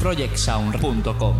projectsound.com.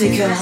Insecure.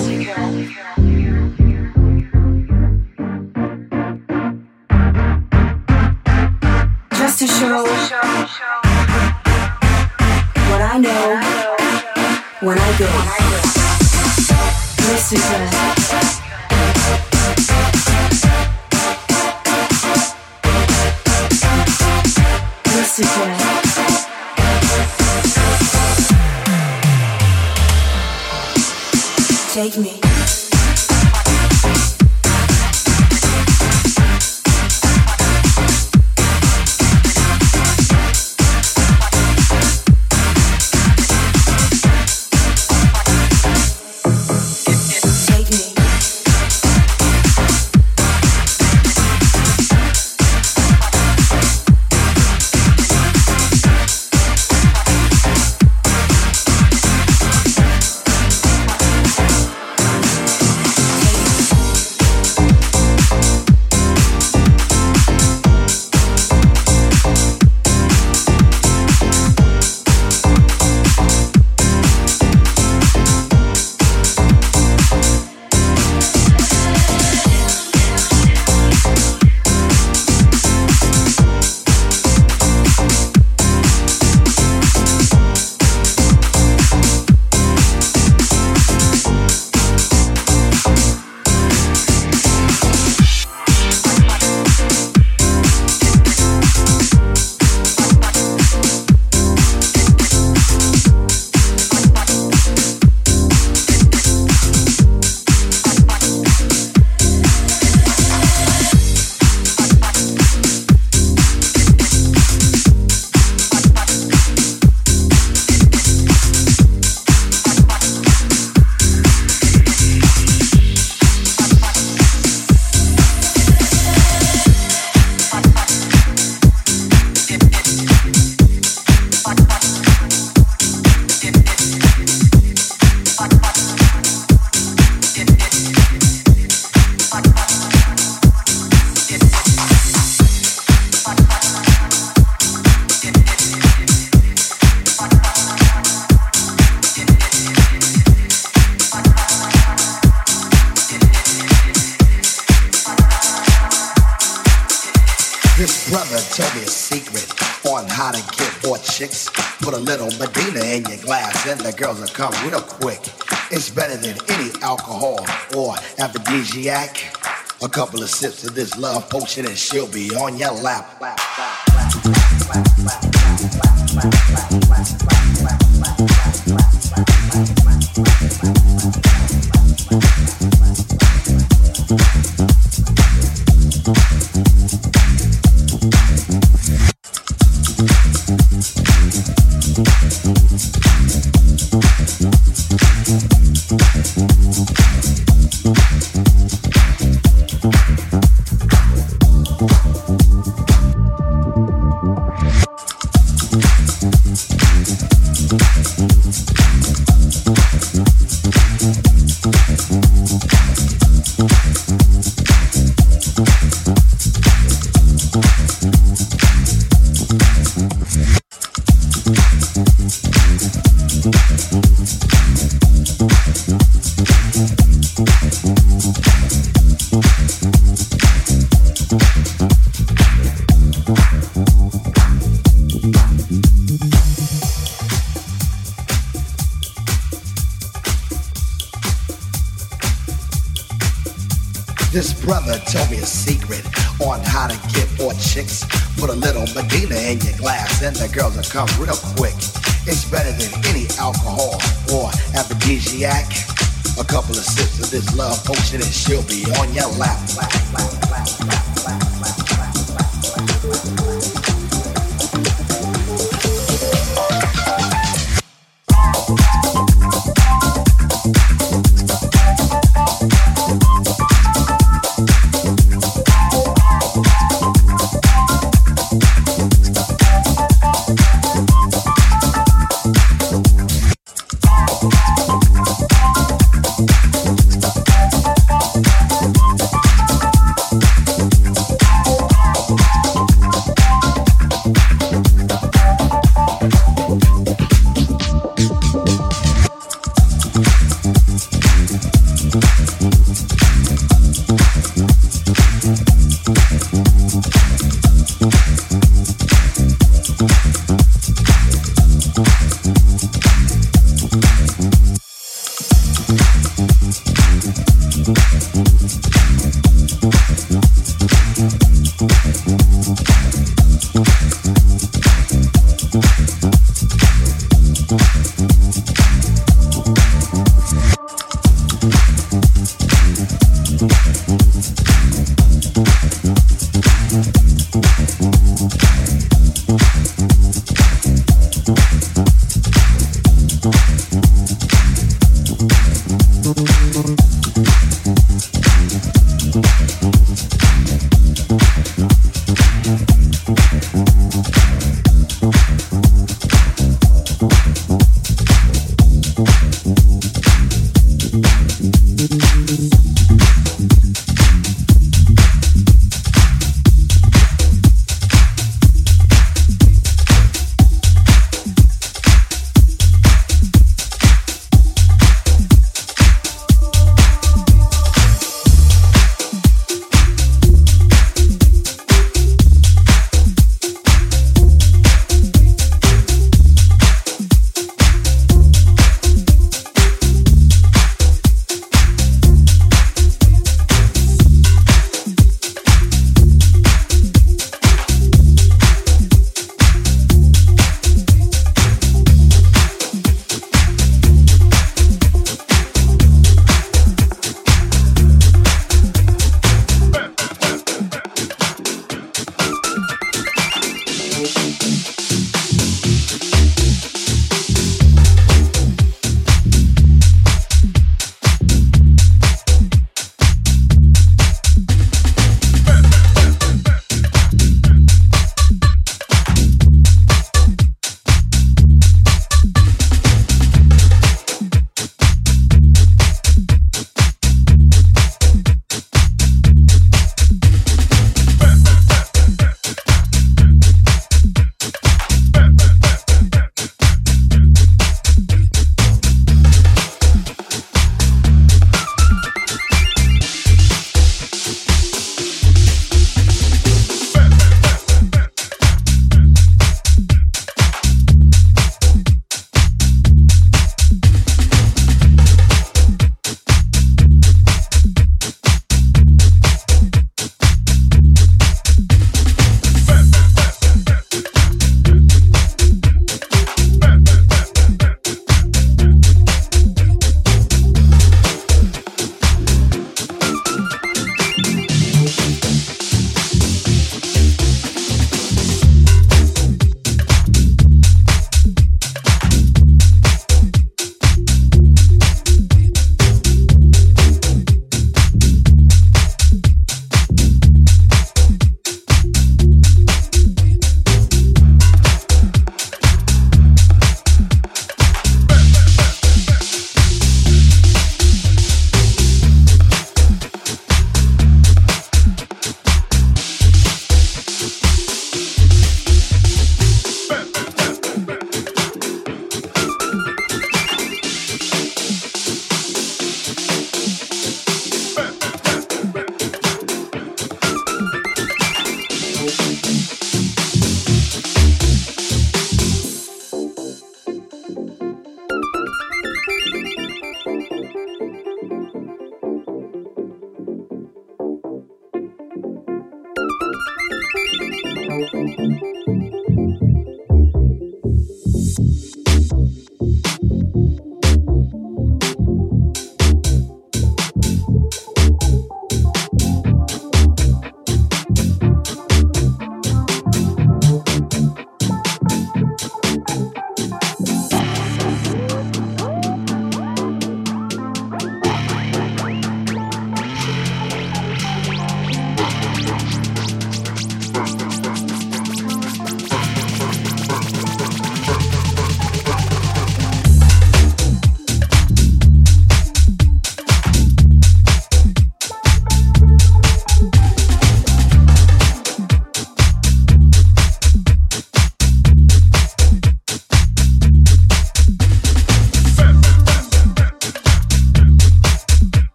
couple of sips of this love potion and she'll be on your lap.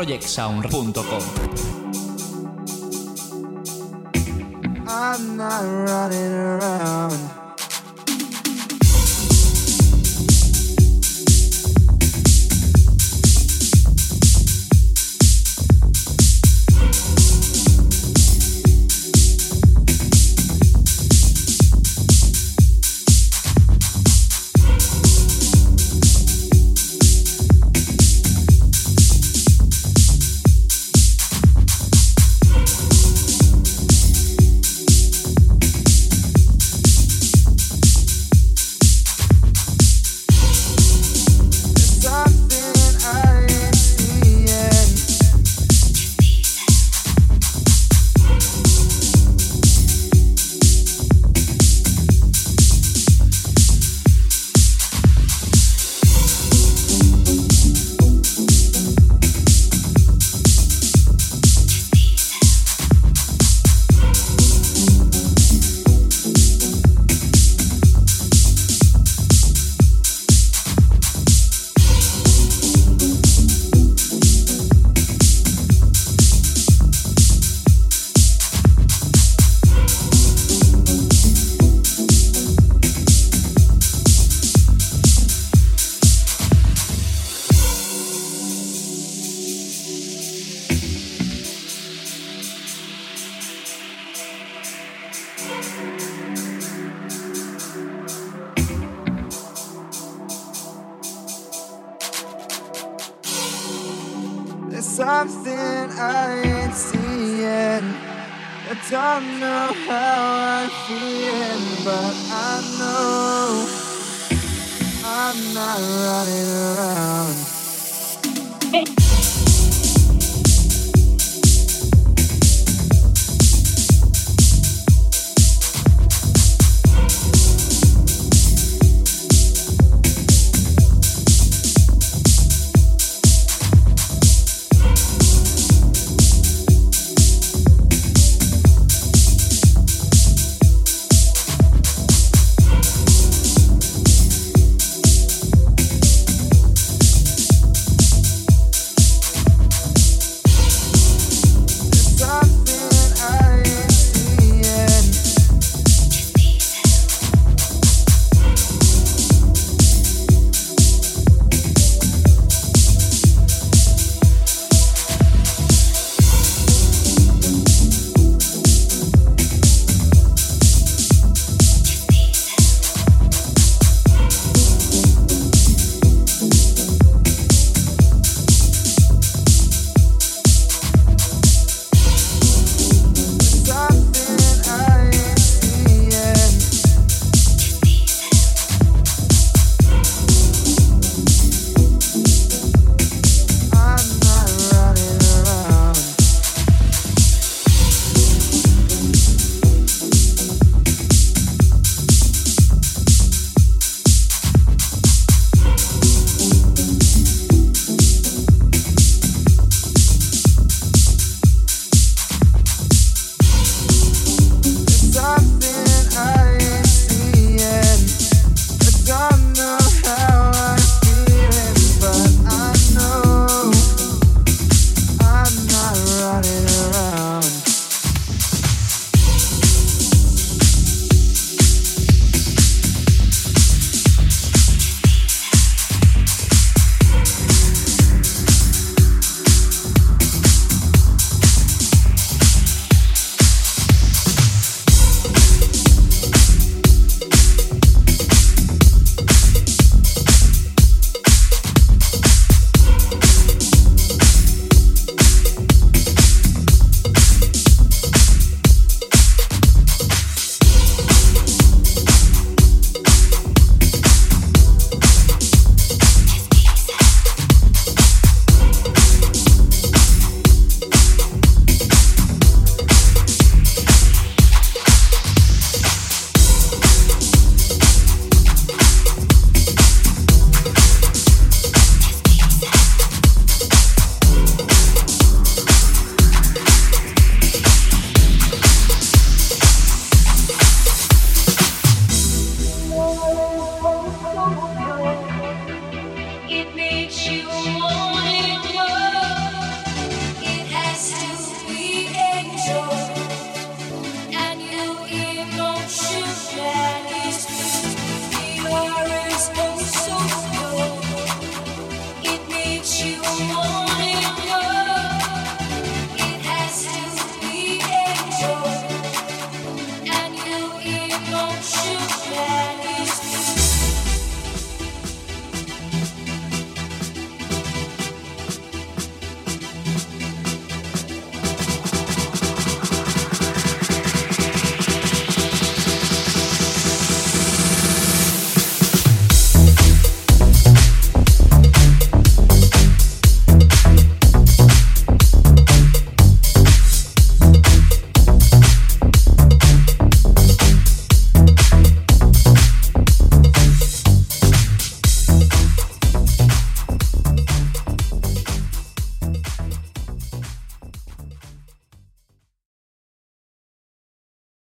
projectsound.com.